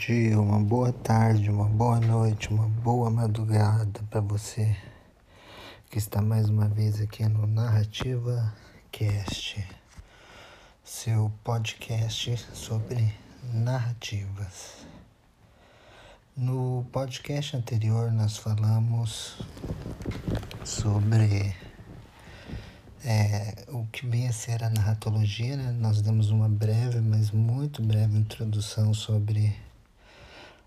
dia, uma boa tarde, uma boa noite, uma boa madrugada para você que está mais uma vez aqui no Narrativa Cast, seu podcast sobre narrativas. No podcast anterior nós falamos sobre é, o que vem a ser a narratologia, né? nós demos uma breve, mas muito breve introdução sobre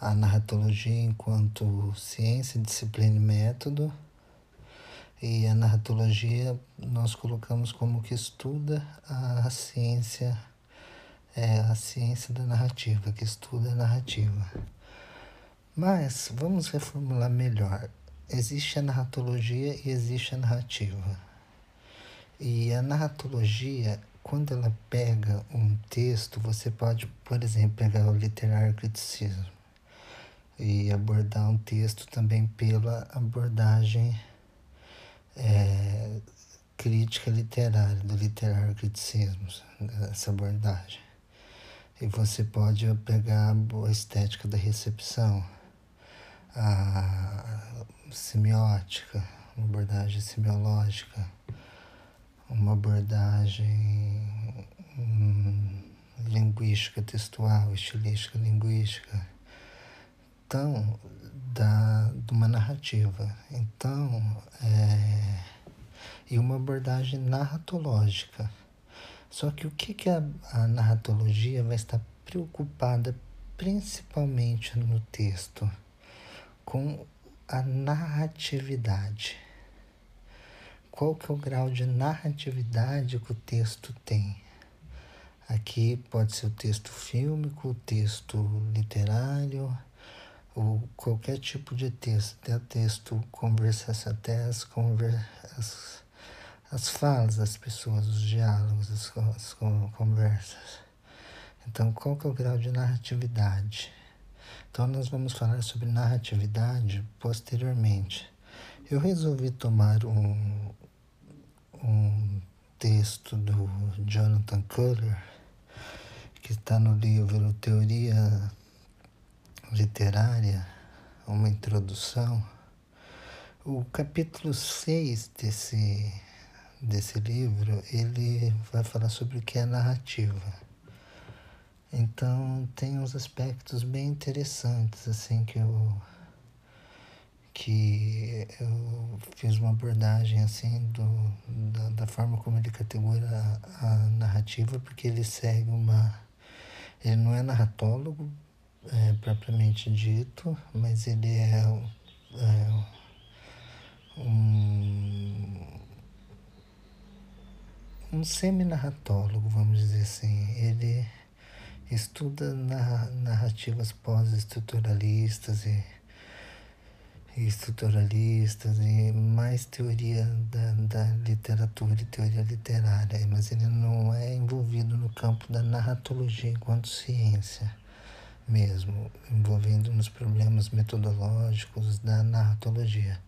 a narratologia enquanto ciência, disciplina e método. E a narratologia nós colocamos como que estuda a ciência, é, a ciência da narrativa, que estuda a narrativa. Mas vamos reformular melhor. Existe a narratologia e existe a narrativa. E a narratologia, quando ela pega um texto, você pode, por exemplo, pegar o literário criticismo e abordar um texto também pela abordagem é, crítica literária, do literário criticismo, essa abordagem. E você pode pegar a estética da recepção, a semiótica, uma abordagem semiológica, uma abordagem hum, linguística textual, estilística linguística, então, da, de uma narrativa. Então, é, e uma abordagem narratológica. Só que o que, que a, a narratologia vai estar preocupada principalmente no texto? Com a narratividade qual que é o grau de narratividade que o texto tem. Aqui pode ser o texto fílmico, o texto literário, ou qualquer tipo de texto, até texto conversação, até as, as, as falas das pessoas, os diálogos, as, as conversas. Então, qual que é o grau de narratividade? Então, nós vamos falar sobre narratividade posteriormente. Eu resolvi tomar um, um texto do Jonathan Culler, que está no livro Teoria Literária, uma introdução. O capítulo 6 desse, desse livro, ele vai falar sobre o que é narrativa. Então, tem uns aspectos bem interessantes, assim, que eu que eu fiz uma abordagem assim do, da, da forma como ele categoriza a, narrativa, porque ele segue uma. Ele não é narratólogo é, propriamente dito, mas ele é, é um, um semi-narratólogo, vamos dizer assim. Ele estuda narrativas pós-estruturalistas e estruturalistas e mais teoria da, da literatura e teoria literária, mas ele não é envolvido no campo da narratologia enquanto ciência mesmo, envolvendo nos problemas metodológicos da narratologia.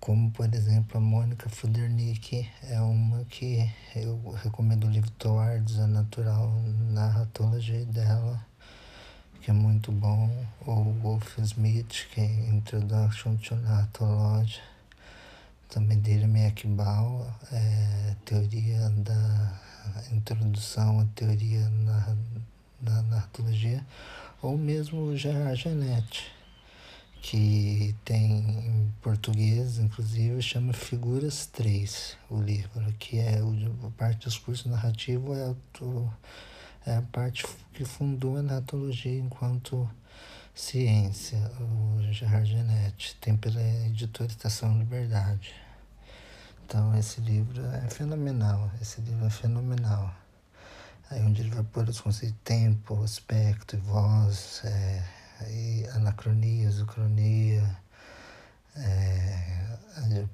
Como, por exemplo, a Mônica Fudernick é uma que eu recomendo o livro Towards a Natural Narratology dela que é muito bom, o Wolf Smith, que é Introduction to Narratology, também dele Ekbal, é, teoria da introdução à teoria na, da narratologia, ou mesmo o Gerard Genet, que tem em português, inclusive, chama Figuras 3, o livro, que é o, a parte dos cursos narrativos é o é a parte que fundou a natologia enquanto ciência, o Gerard Genetti, tem pela editora Estação Liberdade. Então esse livro é fenomenal, esse livro é fenomenal. Aí onde ele vai pôr os conceitos de tempo, aspecto e voz, é, e anacronia, isocronia, é,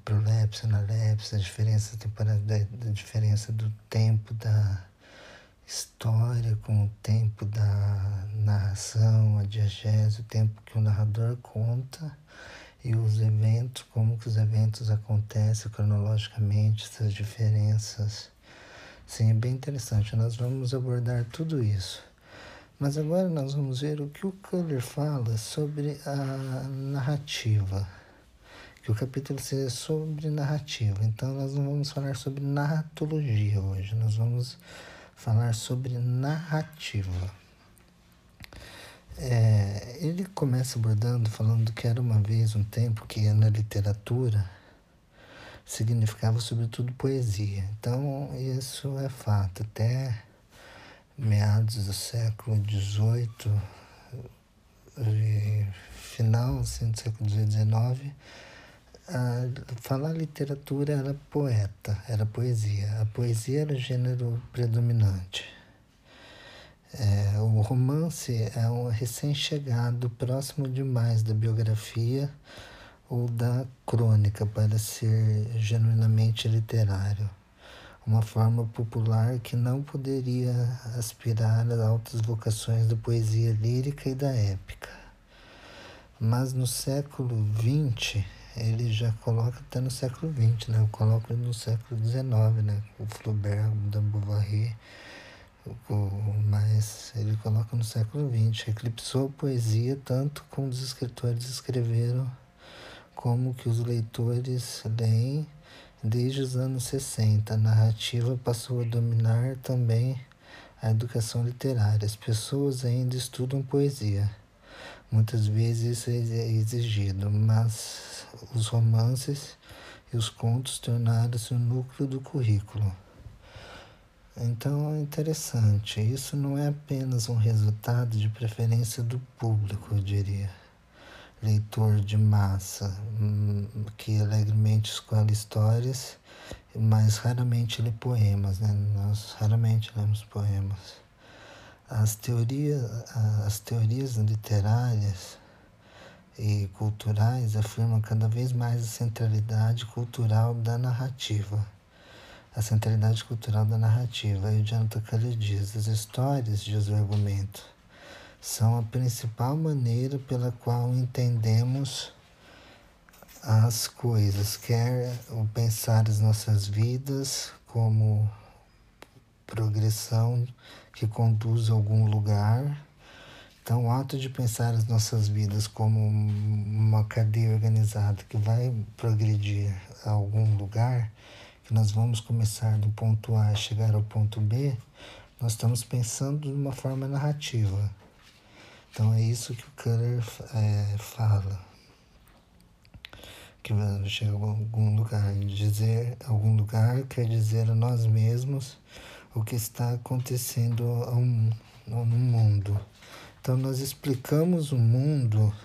prolepsia, analepsia, a diferença temporal, da diferença do tempo da história com o tempo da narração, a diegese, o tempo que o narrador conta e os eventos, como que os eventos acontecem cronologicamente, essas diferenças. Sim, é bem interessante. Nós vamos abordar tudo isso. Mas agora nós vamos ver o que o Culler fala sobre a narrativa. Que o capítulo seja sobre narrativa. Então nós não vamos falar sobre narratologia hoje, nós vamos falar sobre narrativa. É, ele começa abordando falando que era uma vez um tempo que na literatura significava sobretudo poesia. Então isso é fato. Até meados do século XVIII, final assim, do século XIX, falar literatura era poeta, era poesia. A poesia era o gênero predominante. É, o romance é um recém-chegado, próximo demais da biografia ou da crônica para ser genuinamente literário uma forma popular que não poderia aspirar às altas vocações da poesia lírica e da épica. Mas no século XX, ele já coloca até no século XX, né? Eu coloco no século XIX, né? O Flaubert, da Bovary, mas ele coloca no século XX. Eclipsou a poesia tanto como os escritores escreveram, como que os leitores leem Desde os anos 60, a narrativa passou a dominar também a educação literária. As pessoas ainda estudam poesia. Muitas vezes isso é exigido, mas os romances e os contos tornaram-se o núcleo do currículo. Então é interessante, isso não é apenas um resultado de preferência do público, eu diria leitor de massa hum, que alegremente escolhe histórias, mas raramente lê poemas, né? Nós raramente lemos poemas. As teorias, as teorias literárias e culturais afirmam cada vez mais a centralidade cultural da narrativa. A centralidade cultural da narrativa. E o Jonathan Kelly diz, as histórias, diz o argumento, são a principal maneira pela qual entendemos as coisas, quer o pensar as nossas vidas como progressão que conduz a algum lugar. Então, o ato de pensar as nossas vidas como uma cadeia organizada que vai progredir a algum lugar, que nós vamos começar do ponto A e chegar ao ponto B, nós estamos pensando de uma forma narrativa. Então é isso que o Culler é, fala. Que chega a algum lugar. Dizer algum lugar quer dizer a nós mesmos o que está acontecendo no mundo. Então nós explicamos o mundo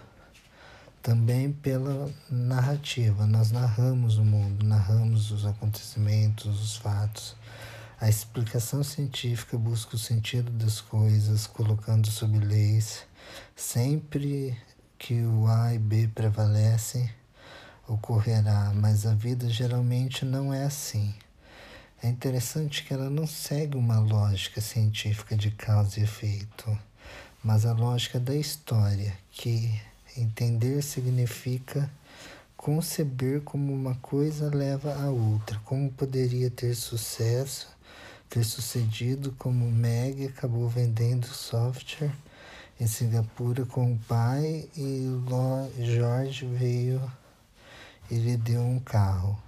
também pela narrativa. Nós narramos o mundo, narramos os acontecimentos, os fatos. A explicação científica busca o sentido das coisas, colocando sob leis Sempre que o A e B prevalecem, ocorrerá, mas a vida geralmente não é assim. É interessante que ela não segue uma lógica científica de causa e efeito, mas a lógica da história, que entender significa conceber como uma coisa leva a outra, como poderia ter sucesso, ter sucedido como Meg acabou vendendo software em Singapura com o pai e Jorge veio e lhe deu um carro.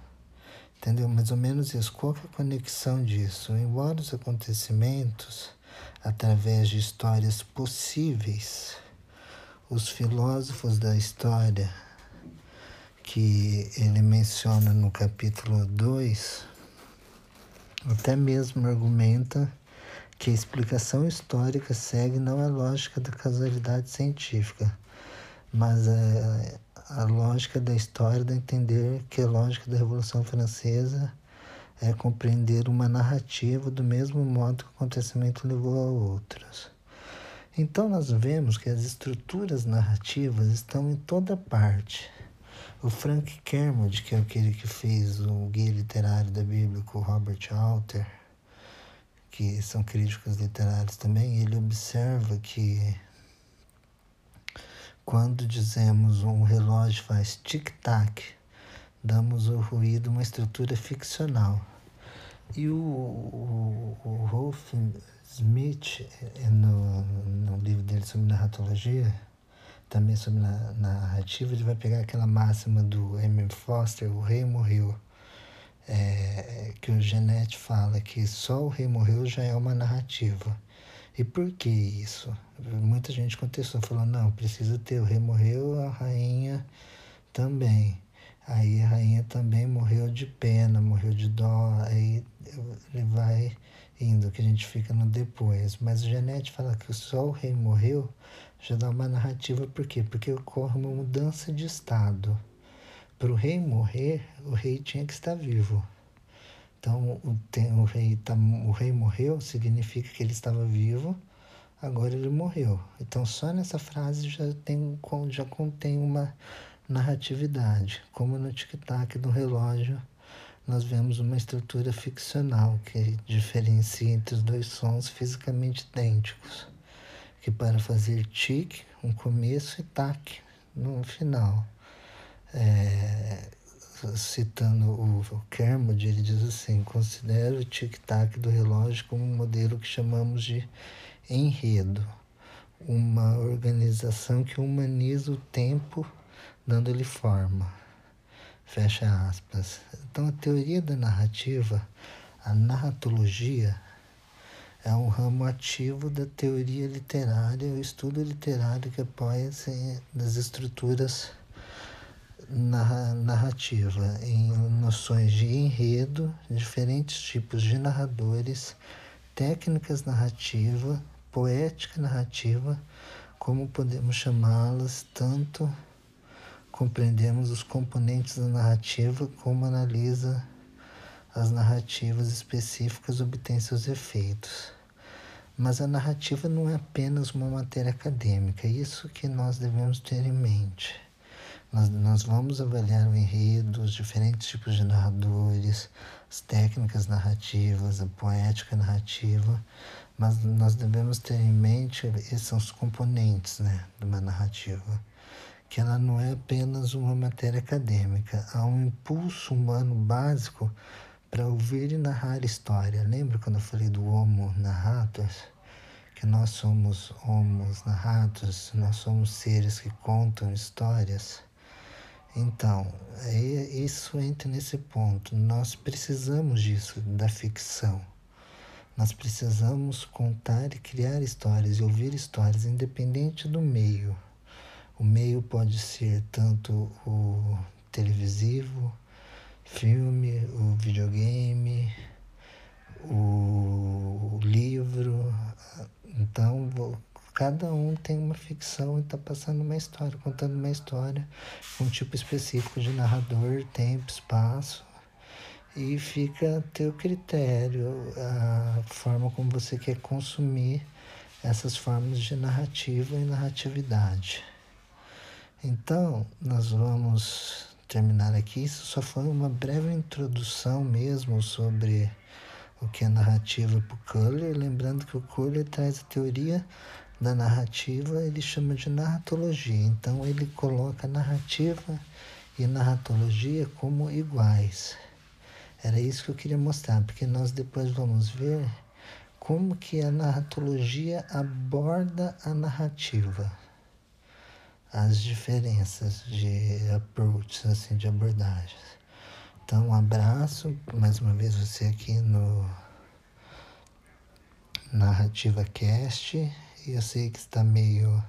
Entendeu? Mais ou menos isso. Qual é a conexão disso? Embora os acontecimentos, através de histórias possíveis, os filósofos da história, que ele menciona no capítulo 2, até mesmo argumenta que a explicação histórica segue não a lógica da causalidade científica, mas a, a lógica da história de entender que a lógica da Revolução Francesa é compreender uma narrativa do mesmo modo que o acontecimento levou a outras. Então nós vemos que as estruturas narrativas estão em toda parte. O Frank Kermode, que é aquele que fez o guia literário da Bíblia com o Robert Alter, que são críticos literários também, ele observa que quando dizemos um relógio faz tic-tac, damos ao ruído uma estrutura ficcional. E o, o, o Rolf Smith, eh, no, no livro dele sobre narratologia, também sobre na, narrativa, ele vai pegar aquela máxima do M. Foster, o rei morreu, é, que o Genete fala que só o rei morreu já é uma narrativa. E por que isso? Muita gente contestou, falou, não, precisa ter, o rei morreu, a rainha também. Aí a rainha também morreu de pena, morreu de dó, aí ele vai indo, que a gente fica no depois. Mas o Janete fala que só o rei morreu, já dá uma narrativa, por quê? Porque ocorre uma mudança de estado. Para o rei morrer, o rei tinha que estar vivo. Então, o, tem, o, rei tá, o rei morreu significa que ele estava vivo, agora ele morreu. Então, só nessa frase já, tem, já contém uma narratividade, como no tic-tac do relógio, nós vemos uma estrutura ficcional que diferencia entre os dois sons fisicamente idênticos, que para fazer tic, um começo e tac no final. É, citando o Kermode, ele diz assim: considero o tic-tac do relógio como um modelo que chamamos de enredo, uma organização que humaniza o tempo dando-lhe forma. Fecha aspas. Então, a teoria da narrativa, a narratologia, é um ramo ativo da teoria literária, o estudo literário que apoia-se nas estruturas narrativa, em noções de enredo, diferentes tipos de narradores, técnicas narrativa, poética narrativa, como podemos chamá-las, tanto compreendemos os componentes da narrativa como analisa as narrativas específicas obtém seus efeitos. Mas a narrativa não é apenas uma matéria acadêmica, é isso que nós devemos ter em mente. Nós, nós vamos avaliar o enredo, os diferentes tipos de narradores, as técnicas narrativas, a poética narrativa, mas nós devemos ter em mente, esses são os componentes né, de uma narrativa que ela não é apenas uma matéria acadêmica, há um impulso humano básico para ouvir e narrar história. Lembra quando eu falei do Homo narratus? Que nós somos Homos narratus, nós somos seres que contam histórias. Então, é, isso entra nesse ponto. Nós precisamos disso, da ficção. Nós precisamos contar e criar histórias e ouvir histórias, independente do meio. O meio pode ser tanto o televisivo, filme, o videogame, o livro. Então, cada um tem uma ficção e está passando uma história, contando uma história um tipo específico de narrador, tempo, espaço. E fica a teu critério, a forma como você quer consumir essas formas de narrativa e narratividade. Então, nós vamos terminar aqui. Isso só foi uma breve introdução mesmo sobre o que é narrativa para o Kohler. Lembrando que o Kohler traz a teoria da narrativa, ele chama de narratologia. Então, ele coloca narrativa e narratologia como iguais. Era isso que eu queria mostrar, porque nós depois vamos ver como que a narratologia aborda a narrativa as diferenças de approaches, assim, de abordagens. Então, um abraço, mais uma vez você aqui no Narrativa Cast. E eu sei que está meio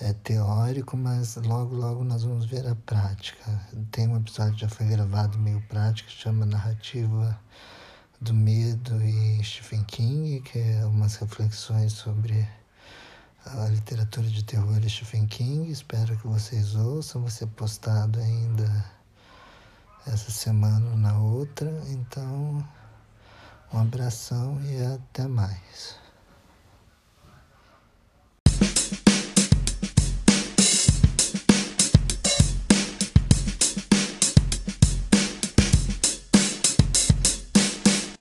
é, teórico, mas logo, logo nós vamos ver a prática. Tem um episódio que já foi gravado meio prático, que chama Narrativa do Medo e Stephen King, que é umas reflexões sobre a literatura de terror de Stephen King. Espero que vocês ouçam. Vai ser postado ainda essa semana ou na outra. Então, um abração e até mais.